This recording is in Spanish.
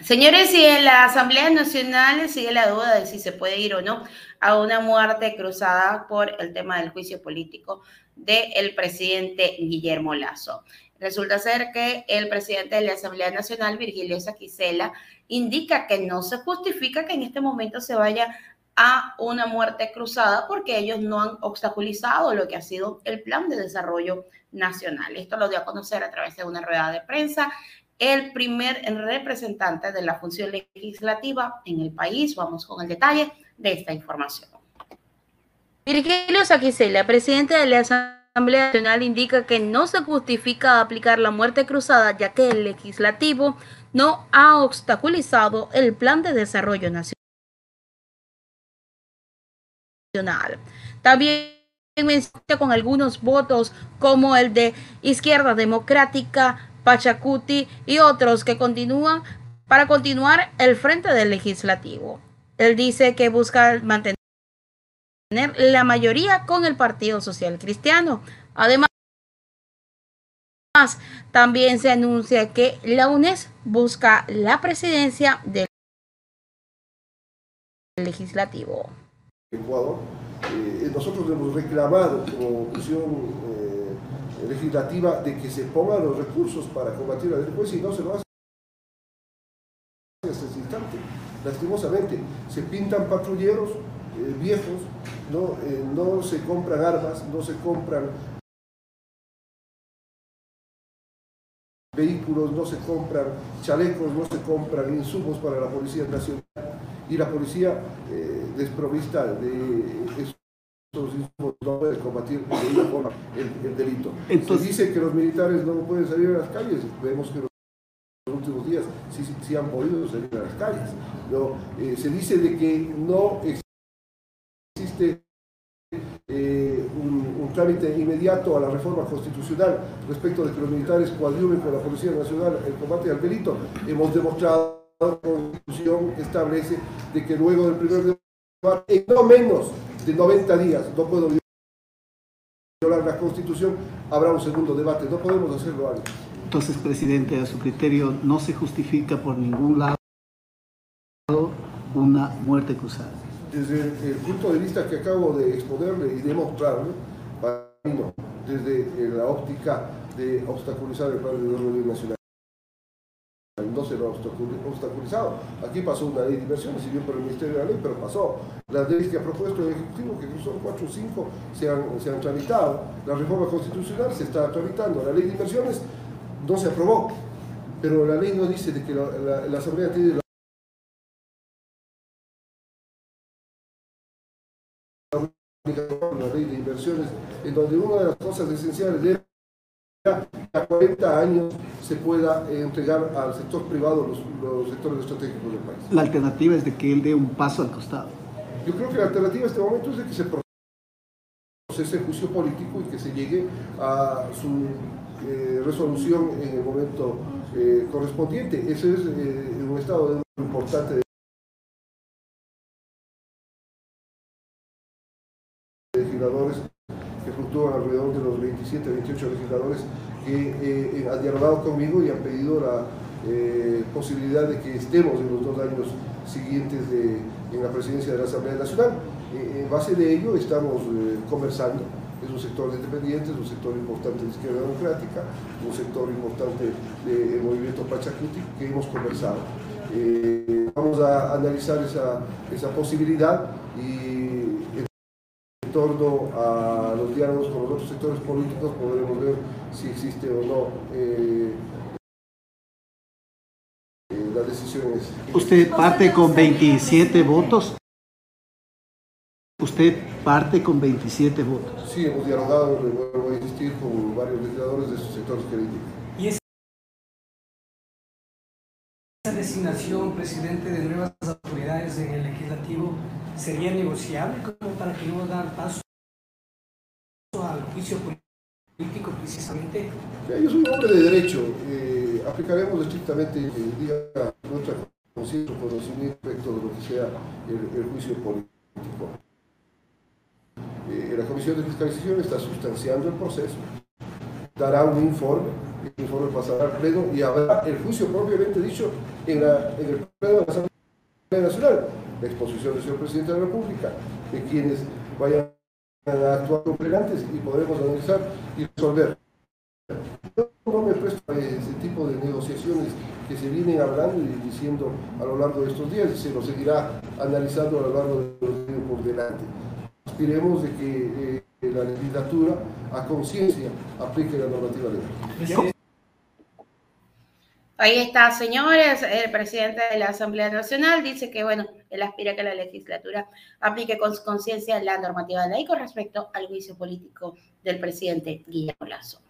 Señores, y en la Asamblea Nacional sigue la duda de si se puede ir o no a una muerte cruzada por el tema del juicio político del presidente Guillermo Lazo. Resulta ser que el presidente de la Asamblea Nacional, Virgilio Saquicela, indica que no se justifica que en este momento se vaya a una muerte cruzada porque ellos no han obstaculizado lo que ha sido el plan de desarrollo nacional. Esto lo dio a conocer a través de una rueda de prensa el primer representante de la función legislativa en el país. Vamos con el detalle de esta información. Virgilio Saquicela, presidente de la Asamblea Nacional, indica que no se justifica aplicar la muerte cruzada ya que el legislativo no ha obstaculizado el plan de desarrollo nacional. También con algunos votos como el de Izquierda Democrática, Pachacuti y otros que continúan para continuar el frente del legislativo. Él dice que busca mantener la mayoría con el Partido Social Cristiano. Además, también se anuncia que la UNES busca la presidencia del legislativo. Ecuador, eh, nosotros hemos reclamado como opción eh, de que se pongan los recursos para combatir la delincuencia y no se lo hace hasta este instante. Lastimosamente, se pintan patrulleros eh, viejos, no, eh, no se compran armas, no se compran vehículos, no se compran chalecos, no se compran insumos para la Policía Nacional y la policía eh, desprovista de no pueden combatir de una forma el, delito. se dice que los militares no pueden salir a las calles, vemos que los últimos días sí, sí, han podido salir a las calles. Eh, se dice de que no existe eh, un, trámite inmediato a la reforma constitucional respecto de que los militares coadyuven con la Policía Nacional el combate al delito. Hemos demostrado que la Constitución establece de que luego del primer debate, en no menos de 90 días no puedo violar la Constitución, habrá un segundo debate. No podemos hacerlo antes. Entonces, presidente, a su criterio, no se justifica por ningún lado una muerte cruzada. Desde el, punto de vista que acabo de exponerle y demostrarle, desde la óptica de obstaculizar el plan de desarrollo nacional no se lo ha obstaculizado. Aquí pasó una ley de inversiones, si bien por el Ministerio de la Ley, pero pasó. Las leyes que ha propuesto el Ejecutivo, que son cuatro o cinco, se han, se han tramitado. La reforma constitucional se está tramitando. La ley de inversiones no se aprobó, pero la ley no dice de que la, Asamblea tiene la la ley de inversiones, en donde una de las cosas esenciales de a 40 años se pueda eh, entregar al sector privado los, los, sectores estratégicos del país. La alternativa es de que él dé un paso al costado. Yo creo que la alternativa en este momento es de que se procese el juicio político y que se llegue a su eh, resolución en el momento eh, correspondiente. Ese es un estado de importante de legisladores que fluctúan alrededor de los 27, 28 legisladores que eh, han dialogado conmigo y han pedido la eh, posibilidad de que estemos en los dos años siguientes en la presidencia de la Asamblea Nacional. Eh, en base de ello estamos conversando, es un sector independiente, es un sector importante de izquierda democrática, un sector importante del movimiento Pachacuti que hemos conversado. vamos a analizar esa, esa posibilidad y torno a los diálogos con los otros sectores políticos podremos ver si existe o no eh, eh, las decisiones. ¿Usted parte con 27 votos? ¿Usted parte con 27 votos? Sí, hemos dialogado, vuelvo a insistir, con varios legisladores de esos sectores que designación, presidente, de nuevas autoridades en el legislativo sería negociable como para que no dar paso al juicio político precisamente? yo soy un hombre de derecho, eh, aplicaremos estrictamente, eh, diga nuestra conciencia, conocimiento respecto de lo que sea el, juicio político. Eh, la Comisión de Fiscalización está sustanciando el proceso, dará un informe el informe pasará al Pleno y habrá el juicio propiamente dicho en, en el Pleno de la Asamblea Nacional, la exposición del señor Presidente de la República, de quienes vayan a actuar como y podremos analizar y resolver. no me presto a ese tipo de negociaciones que se vienen hablando y diciendo a lo largo de estos días y se lo seguirá analizando a lo largo de los días por delante. Aspiremos de que eh, la legislatura a conciencia aplique la normativa legal. Ahí está, señores, el presidente de la Asamblea Nacional dice que, bueno, él aspira a que la legislatura aplique con conciencia la normativa de ley con respecto al juicio político del presidente Guillermo Lazo.